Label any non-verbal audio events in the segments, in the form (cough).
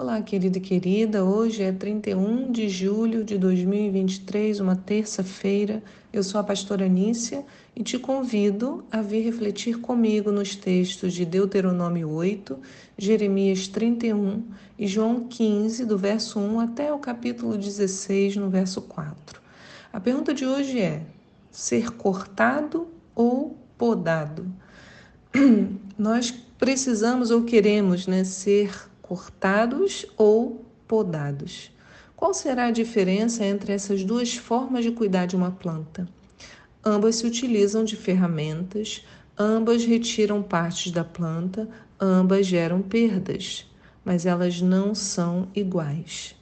Olá, querido e querida. Hoje é 31 de julho de 2023, uma terça-feira. Eu sou a pastora Anícia e te convido a vir refletir comigo nos textos de Deuteronômio 8, Jeremias 31 e João 15, do verso 1 até o capítulo 16, no verso 4. A pergunta de hoje é: ser cortado ou podado? (clears throat) Nós precisamos ou queremos né, ser cortados ou podados. Qual será a diferença entre essas duas formas de cuidar de uma planta? Ambas se utilizam de ferramentas, ambas retiram partes da planta, ambas geram perdas, mas elas não são iguais.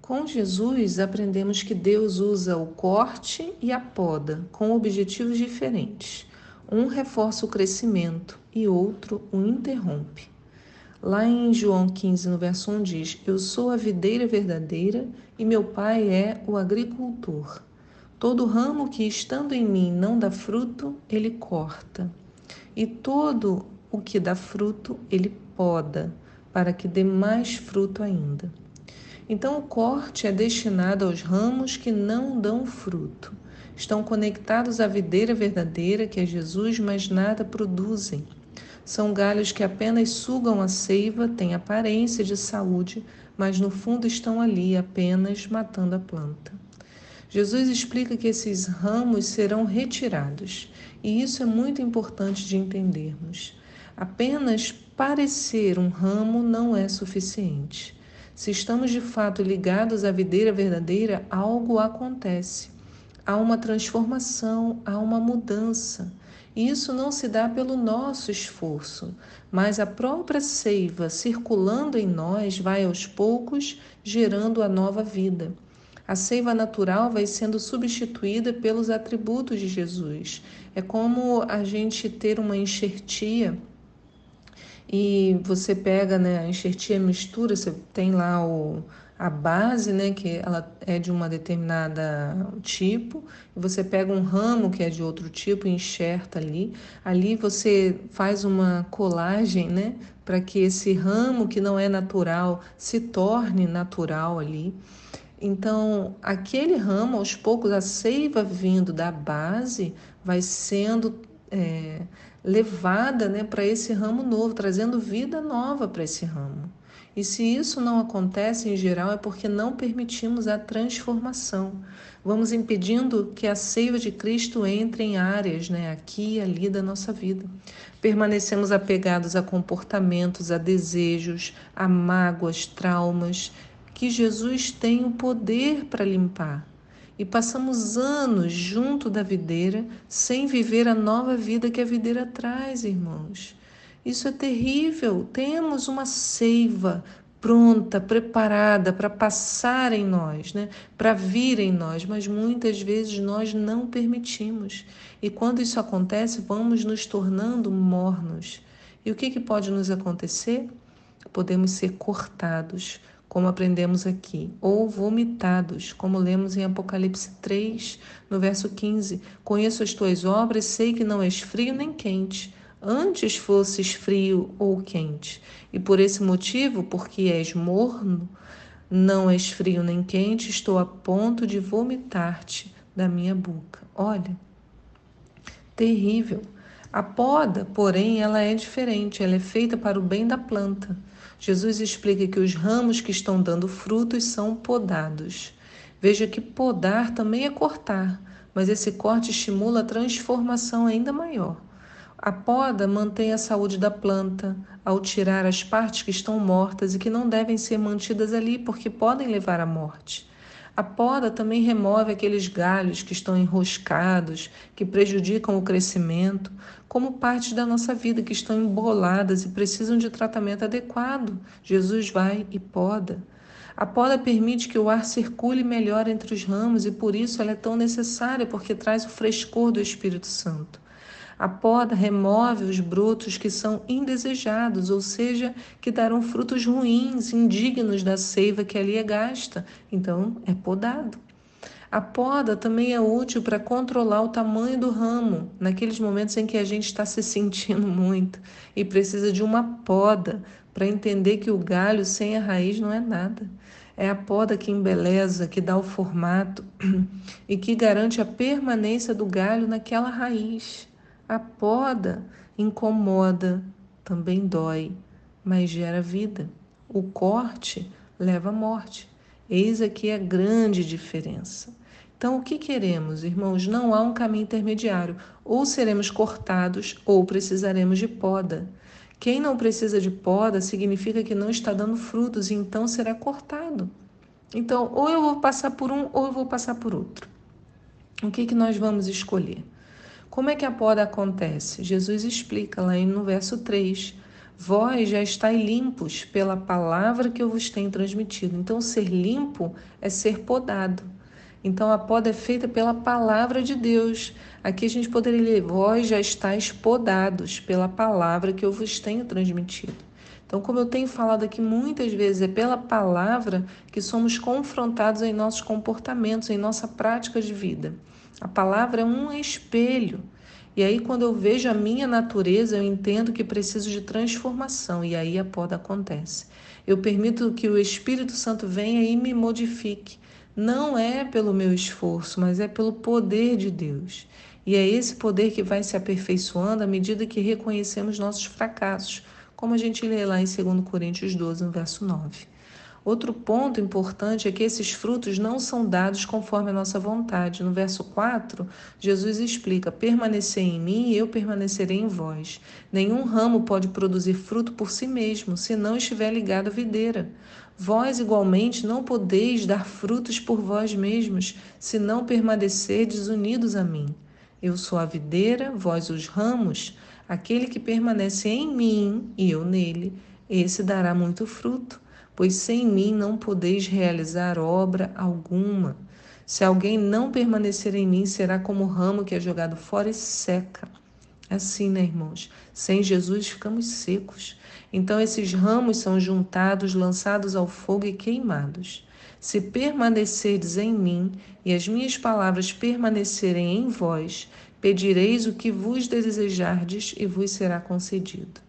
Com Jesus, aprendemos que Deus usa o corte e a poda com objetivos diferentes. Um reforça o crescimento e outro o interrompe. Lá em João 15, no verso 1, diz: Eu sou a videira verdadeira e meu pai é o agricultor. Todo ramo que estando em mim não dá fruto, ele corta. E todo o que dá fruto, ele poda, para que dê mais fruto ainda. Então, o corte é destinado aos ramos que não dão fruto. Estão conectados à videira verdadeira, que é Jesus, mas nada produzem. São galhos que apenas sugam a seiva, têm aparência de saúde, mas no fundo estão ali apenas matando a planta. Jesus explica que esses ramos serão retirados, e isso é muito importante de entendermos. Apenas parecer um ramo não é suficiente. Se estamos de fato ligados à videira verdadeira, algo acontece. Há uma transformação, há uma mudança. Isso não se dá pelo nosso esforço, mas a própria seiva circulando em nós vai aos poucos gerando a nova vida. A seiva natural vai sendo substituída pelos atributos de Jesus. É como a gente ter uma enxertia e você pega né, a enxertia mistura, você tem lá o, a base, né, que ela é de uma determinada tipo, você pega um ramo que é de outro tipo e enxerta ali. Ali você faz uma colagem, né, para que esse ramo que não é natural se torne natural ali. Então, aquele ramo, aos poucos, a seiva vindo da base vai sendo é, levada né, para esse ramo novo, trazendo vida nova para esse ramo. E se isso não acontece em geral é porque não permitimos a transformação. Vamos impedindo que a seiva de Cristo entre em áreas, né, aqui e ali da nossa vida. Permanecemos apegados a comportamentos, a desejos, a mágoas, traumas que Jesus tem o poder para limpar. E passamos anos junto da videira sem viver a nova vida que a videira traz, irmãos. Isso é terrível. Temos uma seiva pronta, preparada para passar em nós, né? para vir em nós, mas muitas vezes nós não permitimos. E quando isso acontece, vamos nos tornando mornos. E o que, que pode nos acontecer? Podemos ser cortados, como aprendemos aqui, ou vomitados, como lemos em Apocalipse 3, no verso 15: Conheço as tuas obras, sei que não és frio nem quente antes fosses frio ou quente, e por esse motivo, porque és morno, não és frio nem quente, estou a ponto de vomitar-te da minha boca. Olha, terrível. A poda, porém, ela é diferente, ela é feita para o bem da planta. Jesus explica que os ramos que estão dando frutos são podados. Veja que podar também é cortar, mas esse corte estimula a transformação ainda maior. A poda mantém a saúde da planta ao tirar as partes que estão mortas e que não devem ser mantidas ali porque podem levar à morte. A poda também remove aqueles galhos que estão enroscados, que prejudicam o crescimento, como partes da nossa vida que estão emboladas e precisam de tratamento adequado. Jesus vai e poda. A poda permite que o ar circule melhor entre os ramos e por isso ela é tão necessária, porque traz o frescor do Espírito Santo. A poda remove os brotos que são indesejados, ou seja, que darão frutos ruins, indignos da seiva que ali é gasta. Então, é podado. A poda também é útil para controlar o tamanho do ramo, naqueles momentos em que a gente está se sentindo (laughs) muito e precisa de uma poda para entender que o galho sem a raiz não é nada. É a poda que embeleza, que dá o formato (clears throat) e que garante a permanência do galho naquela raiz. A poda incomoda, também dói, mas gera vida. O corte leva à morte. Eis aqui a grande diferença. Então, o que queremos, irmãos? Não há um caminho intermediário. Ou seremos cortados ou precisaremos de poda. Quem não precisa de poda significa que não está dando frutos e então será cortado. Então, ou eu vou passar por um ou eu vou passar por outro. O que, que nós vamos escolher? Como é que a poda acontece? Jesus explica lá no verso 3. Vós já estáis limpos pela palavra que eu vos tenho transmitido. Então, ser limpo é ser podado. Então, a poda é feita pela palavra de Deus. Aqui a gente poderia ler: Vós já estáis podados pela palavra que eu vos tenho transmitido. Então, como eu tenho falado aqui muitas vezes, é pela palavra que somos confrontados em nossos comportamentos, em nossa prática de vida. A palavra é um espelho. E aí, quando eu vejo a minha natureza, eu entendo que preciso de transformação, e aí a poda acontece. Eu permito que o Espírito Santo venha e me modifique não é pelo meu esforço, mas é pelo poder de Deus. E é esse poder que vai se aperfeiçoando à medida que reconhecemos nossos fracassos, como a gente lê lá em 2 Coríntios 12, no verso 9. Outro ponto importante é que esses frutos não são dados conforme a nossa vontade. No verso 4, Jesus explica: Permanecer em mim e eu permanecerei em vós. Nenhum ramo pode produzir fruto por si mesmo, se não estiver ligado à videira. Vós igualmente não podeis dar frutos por vós mesmos, se não permanecerdes unidos a mim. Eu sou a videira, vós os ramos. Aquele que permanece em mim e eu nele, esse dará muito fruto, pois sem mim não podeis realizar obra alguma. Se alguém não permanecer em mim, será como o ramo que é jogado fora e seca. Assim, né, irmãos? Sem Jesus ficamos secos. Então esses ramos são juntados, lançados ao fogo e queimados. Se permanecerdes em mim e as minhas palavras permanecerem em vós, pedireis o que vos desejardes e vos será concedido.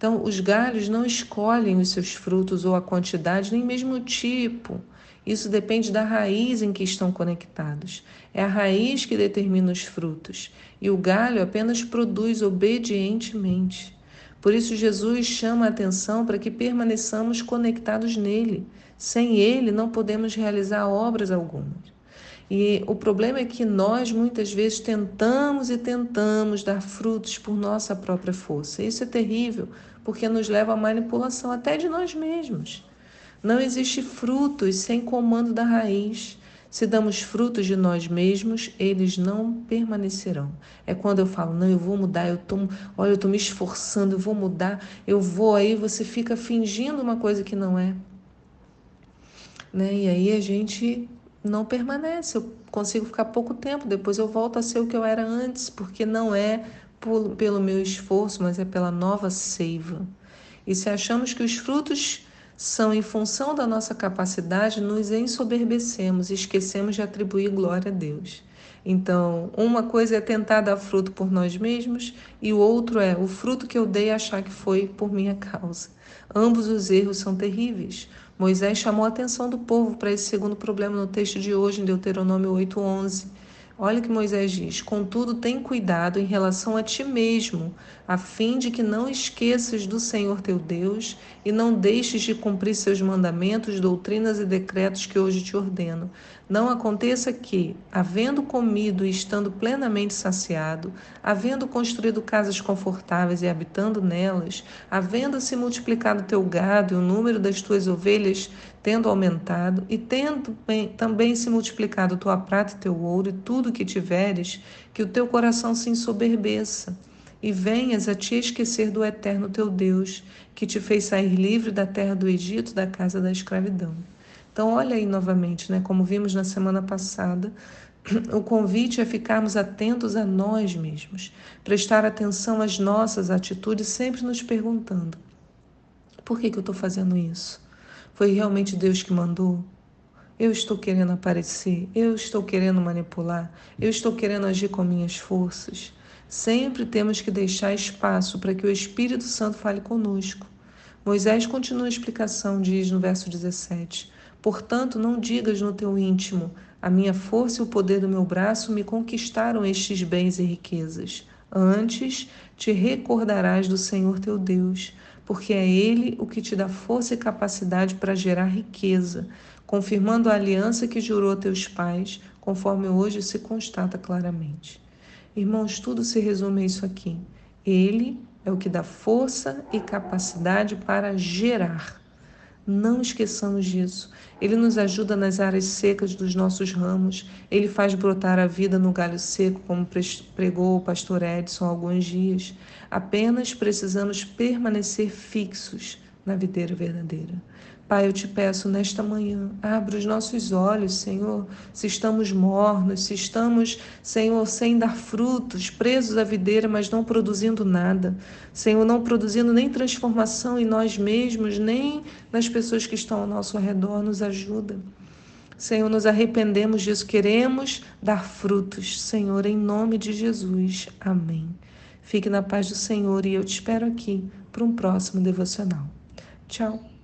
Então, os galhos não escolhem os seus frutos ou a quantidade, nem mesmo o tipo. Isso depende da raiz em que estão conectados. É a raiz que determina os frutos, e o galho apenas produz obedientemente. Por isso, Jesus chama a atenção para que permaneçamos conectados nele. Sem ele, não podemos realizar obras algumas. E o problema é que nós muitas vezes tentamos e tentamos dar frutos por nossa própria força. Isso é terrível, porque nos leva à manipulação até de nós mesmos. Não existe frutos sem comando da raiz. Se damos frutos de nós mesmos, eles não permanecerão. É quando eu falo, não, eu vou mudar, eu tô, olha, eu estou me esforçando, eu vou mudar, eu vou, aí você fica fingindo uma coisa que não é. Né? E aí a gente não permanece. Eu consigo ficar pouco tempo, depois eu volto a ser o que eu era antes, porque não é por, pelo meu esforço, mas é pela nova seiva. E se achamos que os frutos são em função da nossa capacidade, nos ensoberbecemos e esquecemos de atribuir glória a Deus. Então, uma coisa é tentar dar fruto por nós mesmos e o outro é o fruto que eu dei achar que foi por minha causa. Ambos os erros são terríveis. Moisés chamou a atenção do povo para esse segundo problema no texto de hoje, em Deuteronômio 8:11. Olha o que Moisés diz: Contudo, tem cuidado em relação a ti mesmo, a fim de que não esqueças do Senhor teu Deus e não deixes de cumprir seus mandamentos, doutrinas e decretos que hoje te ordeno. Não aconteça que, havendo comido e estando plenamente saciado, havendo construído casas confortáveis e habitando nelas, havendo se multiplicado teu gado e o número das tuas ovelhas tendo aumentado, e tendo também se multiplicado tua prata e teu ouro e tudo que tiveres, que o teu coração se ensoberbeça e venhas a te esquecer do eterno teu Deus, que te fez sair livre da terra do Egito, da casa da escravidão. Então, olha aí novamente, né, como vimos na semana passada, (clears throat) o convite é ficarmos atentos a nós mesmos, prestar atenção às nossas atitudes, sempre nos perguntando: por que, que eu estou fazendo isso? Foi realmente Deus que mandou? Eu estou querendo aparecer, eu estou querendo manipular, eu estou querendo agir com minhas forças. Sempre temos que deixar espaço para que o Espírito Santo fale conosco. Moisés continua a explicação, diz no verso 17: Portanto, não digas no teu íntimo: a minha força e o poder do meu braço me conquistaram estes bens e riquezas. Antes, te recordarás do Senhor teu Deus, porque é Ele o que te dá força e capacidade para gerar riqueza, confirmando a aliança que jurou a teus pais, conforme hoje se constata claramente. Irmãos, tudo se resume a isso aqui. Ele é o que dá força e capacidade para gerar. Não esqueçamos disso. Ele nos ajuda nas áreas secas dos nossos ramos. Ele faz brotar a vida no galho seco, como pregou o pastor Edson há alguns dias. Apenas precisamos permanecer fixos na videira verdadeira. Pai, eu te peço nesta manhã, abra os nossos olhos, Senhor, se estamos mornos, se estamos, Senhor, sem dar frutos, presos à videira, mas não produzindo nada. Senhor, não produzindo nem transformação em nós mesmos, nem nas pessoas que estão ao nosso redor, nos ajuda. Senhor, nos arrependemos disso, queremos dar frutos, Senhor, em nome de Jesus. Amém. Fique na paz do Senhor e eu te espero aqui para um próximo devocional. Tchau.